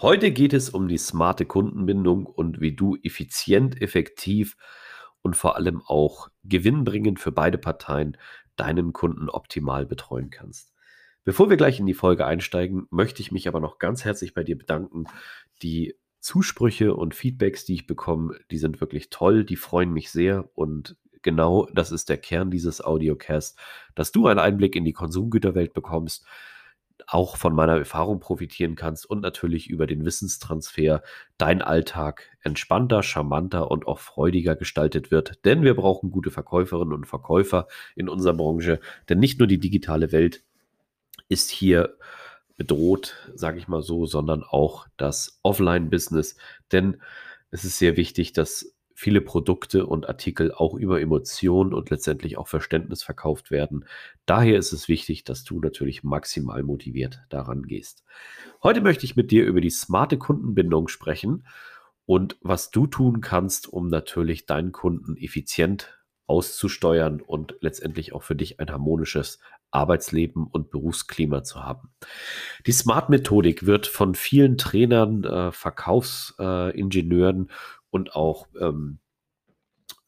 Heute geht es um die smarte Kundenbindung und wie du effizient, effektiv und vor allem auch gewinnbringend für beide Parteien deinen Kunden optimal betreuen kannst. Bevor wir gleich in die Folge einsteigen, möchte ich mich aber noch ganz herzlich bei dir bedanken. Die Zusprüche und Feedbacks, die ich bekomme, die sind wirklich toll, die freuen mich sehr und genau das ist der Kern dieses Audiocast, dass du einen Einblick in die Konsumgüterwelt bekommst auch von meiner Erfahrung profitieren kannst und natürlich über den Wissenstransfer dein Alltag entspannter, charmanter und auch freudiger gestaltet wird. Denn wir brauchen gute Verkäuferinnen und Verkäufer in unserer Branche. Denn nicht nur die digitale Welt ist hier bedroht, sage ich mal so, sondern auch das Offline-Business. Denn es ist sehr wichtig, dass viele Produkte und Artikel auch über Emotionen und letztendlich auch Verständnis verkauft werden. Daher ist es wichtig, dass du natürlich maximal motiviert daran gehst. Heute möchte ich mit dir über die smarte Kundenbindung sprechen und was du tun kannst, um natürlich deinen Kunden effizient auszusteuern und letztendlich auch für dich ein harmonisches Arbeitsleben und Berufsklima zu haben. Die Smart-Methodik wird von vielen Trainern, äh, Verkaufsingenieuren äh, und auch ähm,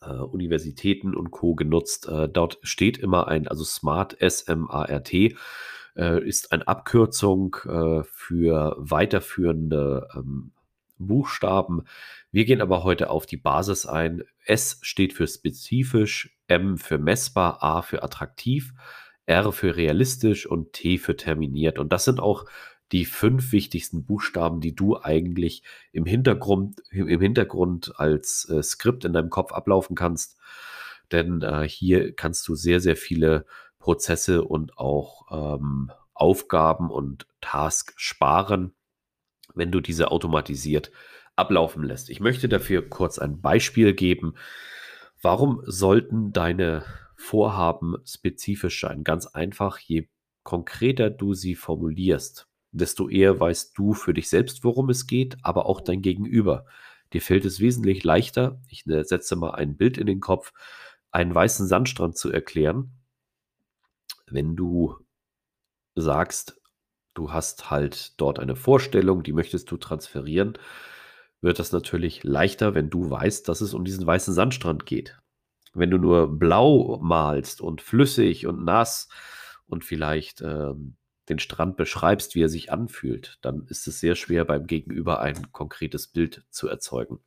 äh, Universitäten und Co. genutzt. Äh, dort steht immer ein, also Smart, S-M-A-R-T, äh, ist eine Abkürzung äh, für weiterführende ähm, Buchstaben. Wir gehen aber heute auf die Basis ein. S steht für spezifisch, M für messbar, A für attraktiv, R für realistisch und T für terminiert. Und das sind auch die fünf wichtigsten Buchstaben, die du eigentlich im Hintergrund, im Hintergrund als äh, Skript in deinem Kopf ablaufen kannst. Denn äh, hier kannst du sehr, sehr viele Prozesse und auch ähm, Aufgaben und Tasks sparen, wenn du diese automatisiert ablaufen lässt. Ich möchte dafür kurz ein Beispiel geben. Warum sollten deine Vorhaben spezifisch sein? Ganz einfach, je konkreter du sie formulierst, desto eher weißt du für dich selbst, worum es geht, aber auch dein Gegenüber. Dir fällt es wesentlich leichter, ich ne, setze mal ein Bild in den Kopf, einen weißen Sandstrand zu erklären, wenn du sagst, du hast halt dort eine Vorstellung, die möchtest du transferieren, wird das natürlich leichter, wenn du weißt, dass es um diesen weißen Sandstrand geht. Wenn du nur blau malst und flüssig und nass und vielleicht ähm, den Strand beschreibst, wie er sich anfühlt, dann ist es sehr schwer beim Gegenüber ein konkretes Bild zu erzeugen.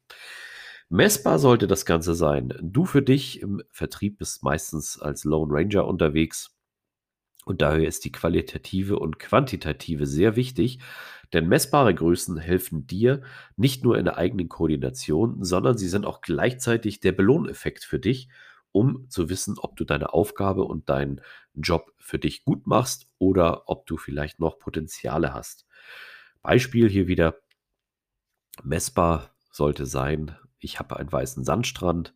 Messbar sollte das Ganze sein. Du für dich im Vertrieb bist meistens als Lone Ranger unterwegs. Und daher ist die qualitative und quantitative sehr wichtig, denn messbare Größen helfen dir nicht nur in der eigenen Koordination, sondern sie sind auch gleichzeitig der Belohneffekt für dich um zu wissen, ob du deine Aufgabe und deinen Job für dich gut machst oder ob du vielleicht noch Potenziale hast. Beispiel hier wieder messbar sollte sein, ich habe einen weißen Sandstrand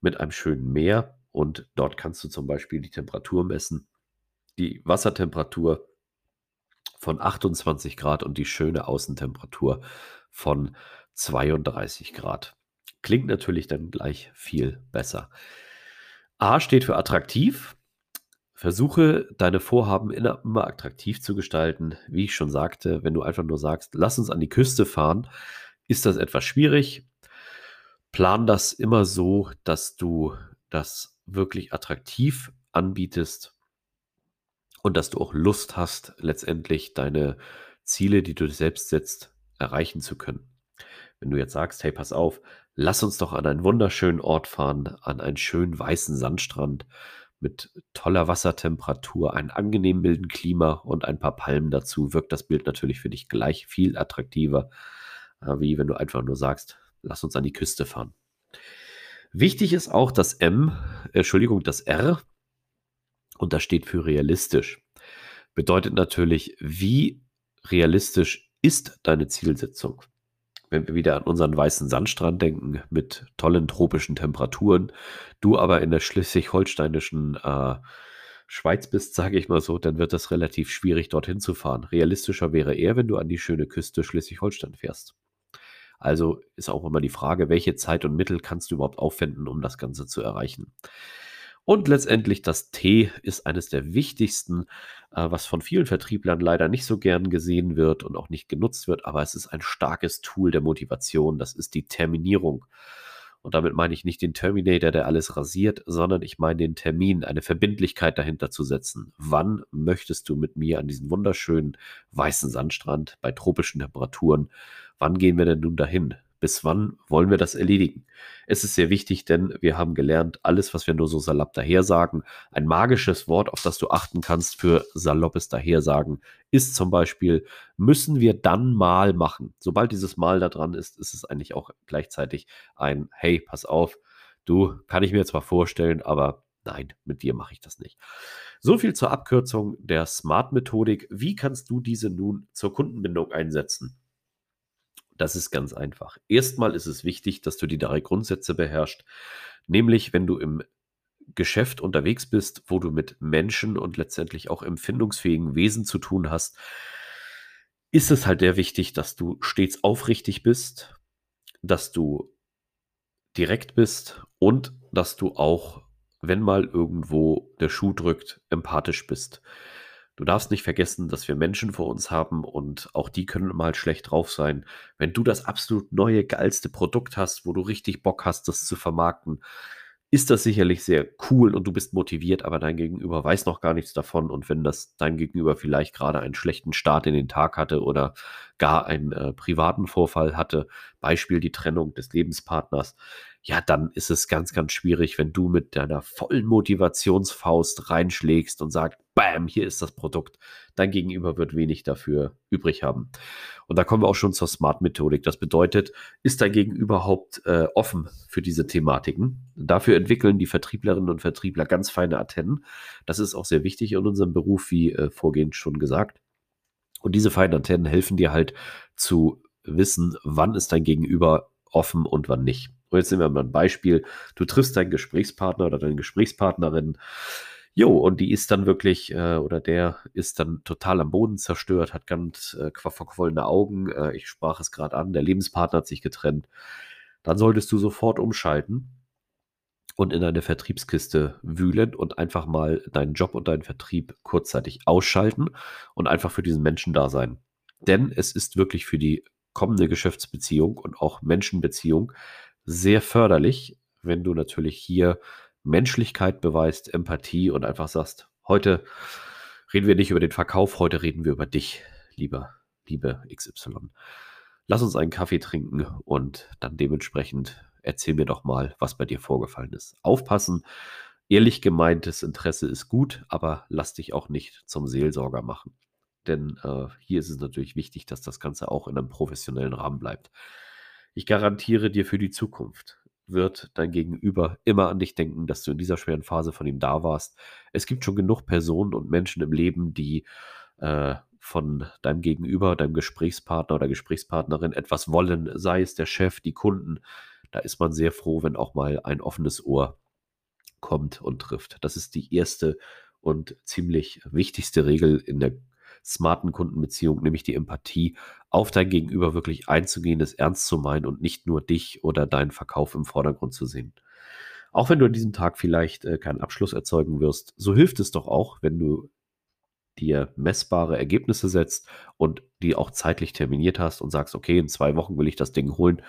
mit einem schönen Meer und dort kannst du zum Beispiel die Temperatur messen, die Wassertemperatur von 28 Grad und die schöne Außentemperatur von 32 Grad. Klingt natürlich dann gleich viel besser. A steht für attraktiv. Versuche deine Vorhaben immer attraktiv zu gestalten. Wie ich schon sagte, wenn du einfach nur sagst, lass uns an die Küste fahren, ist das etwas schwierig. Plan das immer so, dass du das wirklich attraktiv anbietest und dass du auch Lust hast, letztendlich deine Ziele, die du selbst setzt, erreichen zu können. Wenn du jetzt sagst, hey, pass auf, lass uns doch an einen wunderschönen Ort fahren, an einen schönen weißen Sandstrand mit toller Wassertemperatur, einem angenehm milden Klima und ein paar Palmen dazu, wirkt das Bild natürlich für dich gleich viel attraktiver, äh, wie wenn du einfach nur sagst, lass uns an die Küste fahren. Wichtig ist auch das M, Entschuldigung, das R, und das steht für realistisch. Bedeutet natürlich, wie realistisch ist deine Zielsetzung? Wenn wir wieder an unseren weißen Sandstrand denken mit tollen tropischen Temperaturen, du aber in der schleswig-holsteinischen äh, Schweiz bist, sage ich mal so, dann wird das relativ schwierig, dorthin zu fahren. Realistischer wäre eher, wenn du an die schöne Küste Schleswig-Holstein fährst. Also ist auch immer die Frage, welche Zeit und Mittel kannst du überhaupt aufwenden, um das Ganze zu erreichen. Und letztendlich das T ist eines der wichtigsten, äh, was von vielen Vertrieblern leider nicht so gern gesehen wird und auch nicht genutzt wird, aber es ist ein starkes Tool der Motivation. Das ist die Terminierung. Und damit meine ich nicht den Terminator, der alles rasiert, sondern ich meine den Termin, eine Verbindlichkeit dahinter zu setzen. Wann möchtest du mit mir an diesen wunderschönen weißen Sandstrand bei tropischen Temperaturen? Wann gehen wir denn nun dahin? Bis wann wollen wir das erledigen? Es ist sehr wichtig, denn wir haben gelernt, alles, was wir nur so salopp dahersagen, ein magisches Wort, auf das du achten kannst für saloppes Dahersagen, ist zum Beispiel, müssen wir dann mal machen. Sobald dieses Mal da dran ist, ist es eigentlich auch gleichzeitig ein, hey, pass auf, du, kann ich mir zwar vorstellen, aber nein, mit dir mache ich das nicht. So viel zur Abkürzung der Smart-Methodik. Wie kannst du diese nun zur Kundenbindung einsetzen? Das ist ganz einfach. Erstmal ist es wichtig, dass du die drei Grundsätze beherrschst, nämlich wenn du im Geschäft unterwegs bist, wo du mit Menschen und letztendlich auch empfindungsfähigen Wesen zu tun hast, ist es halt sehr wichtig, dass du stets aufrichtig bist, dass du direkt bist und dass du auch, wenn mal irgendwo der Schuh drückt, empathisch bist. Du darfst nicht vergessen, dass wir Menschen vor uns haben und auch die können mal schlecht drauf sein. Wenn du das absolut neue, geilste Produkt hast, wo du richtig Bock hast, das zu vermarkten, ist das sicherlich sehr cool und du bist motiviert, aber dein Gegenüber weiß noch gar nichts davon. Und wenn das dein Gegenüber vielleicht gerade einen schlechten Start in den Tag hatte oder gar einen äh, privaten Vorfall hatte, Beispiel die Trennung des Lebenspartners, ja, dann ist es ganz, ganz schwierig, wenn du mit deiner vollen Motivationsfaust reinschlägst und sagst, bam, hier ist das Produkt. Dein Gegenüber wird wenig dafür übrig haben. Und da kommen wir auch schon zur Smart-Methodik. Das bedeutet, ist dein Gegenüber überhaupt äh, offen für diese Thematiken? Dafür entwickeln die Vertrieblerinnen und Vertriebler ganz feine Antennen. Das ist auch sehr wichtig in unserem Beruf, wie äh, vorgehend schon gesagt. Und diese feinen Antennen helfen dir halt zu wissen, wann ist dein Gegenüber offen und wann nicht. Und jetzt nehmen wir mal ein Beispiel. Du triffst deinen Gesprächspartner oder deine Gesprächspartnerin. Jo, und die ist dann wirklich, äh, oder der ist dann total am Boden zerstört, hat ganz äh, verquollene Augen. Äh, ich sprach es gerade an, der Lebenspartner hat sich getrennt. Dann solltest du sofort umschalten und in deine Vertriebskiste wühlen und einfach mal deinen Job und deinen Vertrieb kurzzeitig ausschalten und einfach für diesen Menschen da sein. Denn es ist wirklich für die kommende Geschäftsbeziehung und auch Menschenbeziehung sehr förderlich, wenn du natürlich hier Menschlichkeit beweist, Empathie und einfach sagst, heute reden wir nicht über den Verkauf, heute reden wir über dich, lieber, liebe XY. Lass uns einen Kaffee trinken und dann dementsprechend erzähl mir doch mal, was bei dir vorgefallen ist. Aufpassen, ehrlich gemeintes Interesse ist gut, aber lass dich auch nicht zum Seelsorger machen. Denn äh, hier ist es natürlich wichtig, dass das Ganze auch in einem professionellen Rahmen bleibt. Ich garantiere dir für die Zukunft wird dein Gegenüber immer an dich denken, dass du in dieser schweren Phase von ihm da warst. Es gibt schon genug Personen und Menschen im Leben, die äh, von deinem Gegenüber, deinem Gesprächspartner oder Gesprächspartnerin etwas wollen, sei es der Chef, die Kunden. Da ist man sehr froh, wenn auch mal ein offenes Ohr kommt und trifft. Das ist die erste und ziemlich wichtigste Regel in der smarten Kundenbeziehung, nämlich die Empathie, auf dein Gegenüber wirklich einzugehen, es ernst zu meinen und nicht nur dich oder deinen Verkauf im Vordergrund zu sehen. Auch wenn du an diesem Tag vielleicht äh, keinen Abschluss erzeugen wirst, so hilft es doch auch, wenn du dir messbare Ergebnisse setzt und die auch zeitlich terminiert hast und sagst, okay, in zwei Wochen will ich das Ding holen,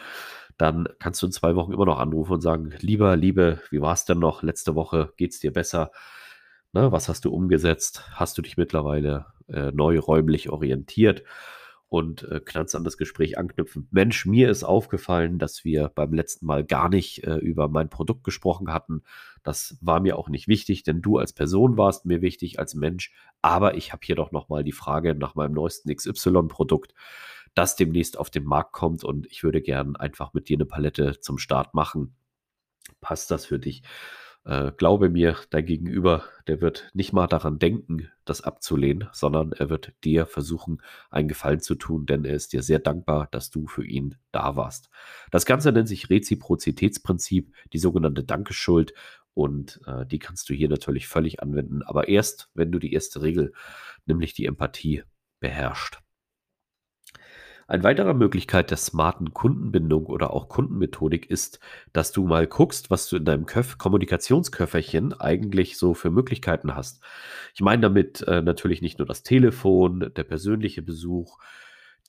dann kannst du in zwei Wochen immer noch anrufen und sagen, lieber, liebe, wie war es denn noch? Letzte Woche geht es dir besser? Ne, was hast du umgesetzt? Hast du dich mittlerweile äh, neu räumlich orientiert? Und äh, kannst an das Gespräch anknüpfen. Mensch, mir ist aufgefallen, dass wir beim letzten Mal gar nicht äh, über mein Produkt gesprochen hatten. Das war mir auch nicht wichtig, denn du als Person warst mir wichtig als Mensch. Aber ich habe hier doch nochmal die Frage nach meinem neuesten XY-Produkt, das demnächst auf den Markt kommt. Und ich würde gern einfach mit dir eine Palette zum Start machen. Passt das für dich? Äh, glaube mir, dein Gegenüber, der wird nicht mal daran denken, das abzulehnen, sondern er wird dir versuchen, einen Gefallen zu tun, denn er ist dir sehr dankbar, dass du für ihn da warst. Das Ganze nennt sich Reziprozitätsprinzip, die sogenannte Dankeschuld und äh, die kannst du hier natürlich völlig anwenden, aber erst, wenn du die erste Regel, nämlich die Empathie, beherrscht. Eine weitere Möglichkeit der smarten Kundenbindung oder auch Kundenmethodik ist, dass du mal guckst, was du in deinem Köf Kommunikationsköfferchen eigentlich so für Möglichkeiten hast. Ich meine damit äh, natürlich nicht nur das Telefon, der persönliche Besuch,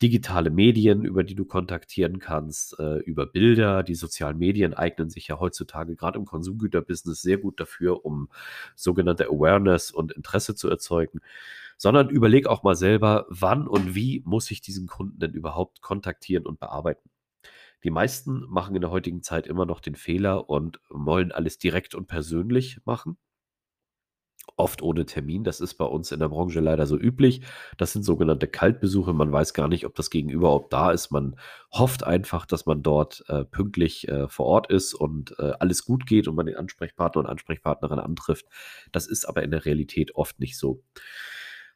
digitale Medien, über die du kontaktieren kannst, äh, über Bilder. Die sozialen Medien eignen sich ja heutzutage gerade im Konsumgüterbusiness sehr gut dafür, um sogenannte Awareness und Interesse zu erzeugen sondern überleg auch mal selber, wann und wie muss ich diesen Kunden denn überhaupt kontaktieren und bearbeiten. Die meisten machen in der heutigen Zeit immer noch den Fehler und wollen alles direkt und persönlich machen. Oft ohne Termin. Das ist bei uns in der Branche leider so üblich. Das sind sogenannte Kaltbesuche. Man weiß gar nicht, ob das Gegenüber überhaupt da ist. Man hofft einfach, dass man dort äh, pünktlich äh, vor Ort ist und äh, alles gut geht und man den Ansprechpartner und Ansprechpartnerin antrifft. Das ist aber in der Realität oft nicht so.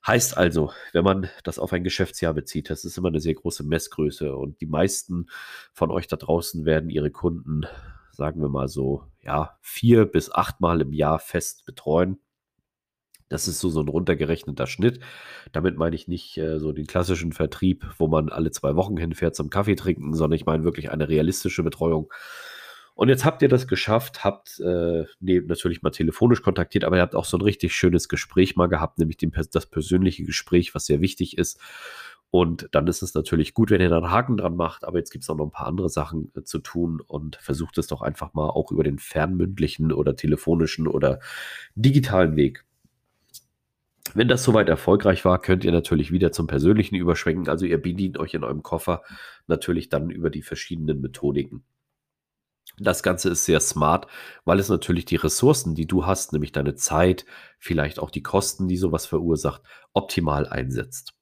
Heißt also, wenn man das auf ein Geschäftsjahr bezieht, das ist immer eine sehr große Messgröße und die meisten von euch da draußen werden ihre Kunden, sagen wir mal so, ja, vier bis achtmal im Jahr fest betreuen. Das ist so, so ein runtergerechneter Schnitt. Damit meine ich nicht äh, so den klassischen Vertrieb, wo man alle zwei Wochen hinfährt zum Kaffee trinken, sondern ich meine wirklich eine realistische Betreuung und jetzt habt ihr das geschafft, habt äh, nee, natürlich mal telefonisch kontaktiert, aber ihr habt auch so ein richtig schönes Gespräch mal gehabt, nämlich den, das persönliche Gespräch, was sehr wichtig ist. Und dann ist es natürlich gut, wenn ihr da einen Haken dran macht, aber jetzt gibt es auch noch ein paar andere Sachen äh, zu tun und versucht es doch einfach mal auch über den fernmündlichen oder telefonischen oder digitalen Weg. Wenn das soweit erfolgreich war, könnt ihr natürlich wieder zum Persönlichen überschwenken. Also ihr bedient euch in eurem Koffer natürlich dann über die verschiedenen Methodiken. Das Ganze ist sehr smart, weil es natürlich die Ressourcen, die du hast, nämlich deine Zeit, vielleicht auch die Kosten, die sowas verursacht, optimal einsetzt.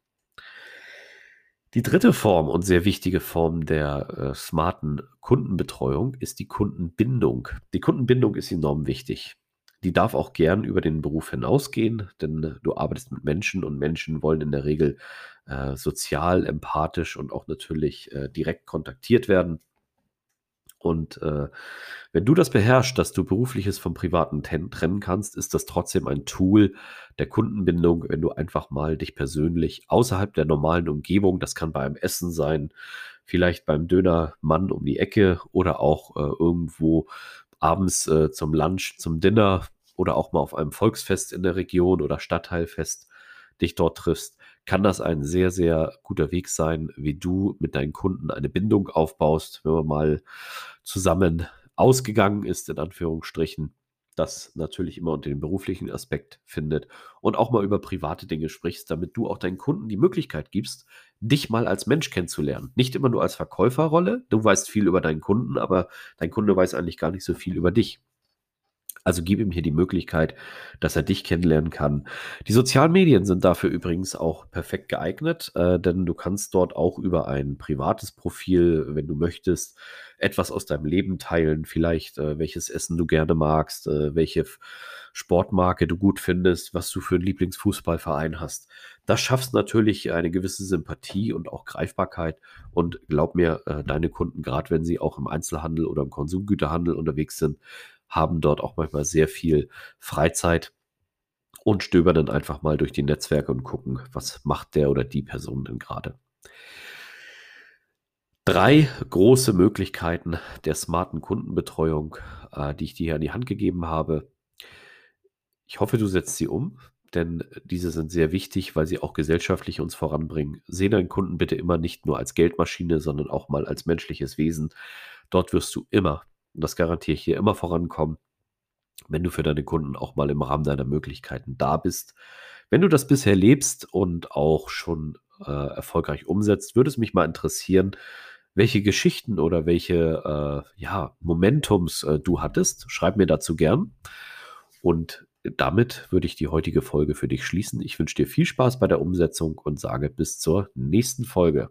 Die dritte Form und sehr wichtige Form der äh, smarten Kundenbetreuung ist die Kundenbindung. Die Kundenbindung ist enorm wichtig. Die darf auch gern über den Beruf hinausgehen, denn du arbeitest mit Menschen und Menschen wollen in der Regel äh, sozial, empathisch und auch natürlich äh, direkt kontaktiert werden. Und äh, wenn du das beherrschst, dass du berufliches vom privaten trennen kannst, ist das trotzdem ein Tool der Kundenbindung, wenn du einfach mal dich persönlich außerhalb der normalen Umgebung, das kann beim Essen sein, vielleicht beim Dönermann um die Ecke oder auch äh, irgendwo abends äh, zum Lunch, zum Dinner oder auch mal auf einem Volksfest in der Region oder Stadtteilfest dich dort triffst, kann das ein sehr, sehr guter Weg sein, wie du mit deinen Kunden eine Bindung aufbaust, wenn man mal zusammen ausgegangen ist, in Anführungsstrichen, das natürlich immer unter dem beruflichen Aspekt findet und auch mal über private Dinge sprichst, damit du auch deinen Kunden die Möglichkeit gibst, dich mal als Mensch kennenzulernen. Nicht immer nur als Verkäuferrolle. Du weißt viel über deinen Kunden, aber dein Kunde weiß eigentlich gar nicht so viel über dich. Also gib ihm hier die Möglichkeit, dass er dich kennenlernen kann. Die sozialen Medien sind dafür übrigens auch perfekt geeignet, äh, denn du kannst dort auch über ein privates Profil, wenn du möchtest, etwas aus deinem Leben teilen. Vielleicht äh, welches Essen du gerne magst, äh, welche Sportmarke du gut findest, was du für einen Lieblingsfußballverein hast. Das schaffst natürlich eine gewisse Sympathie und auch Greifbarkeit. Und glaub mir, äh, deine Kunden, gerade wenn sie auch im Einzelhandel oder im Konsumgüterhandel unterwegs sind, haben dort auch manchmal sehr viel Freizeit und stöbern dann einfach mal durch die Netzwerke und gucken, was macht der oder die Person denn gerade. Drei große Möglichkeiten der smarten Kundenbetreuung, äh, die ich dir hier an die Hand gegeben habe. Ich hoffe, du setzt sie um, denn diese sind sehr wichtig, weil sie auch gesellschaftlich uns voranbringen. Sehe deinen Kunden bitte immer nicht nur als Geldmaschine, sondern auch mal als menschliches Wesen. Dort wirst du immer und das garantiere ich hier immer vorankommen, wenn du für deine Kunden auch mal im Rahmen deiner Möglichkeiten da bist. Wenn du das bisher lebst und auch schon äh, erfolgreich umsetzt, würde es mich mal interessieren, welche Geschichten oder welche äh, ja, Momentums äh, du hattest. Schreib mir dazu gern. Und damit würde ich die heutige Folge für dich schließen. Ich wünsche dir viel Spaß bei der Umsetzung und sage bis zur nächsten Folge.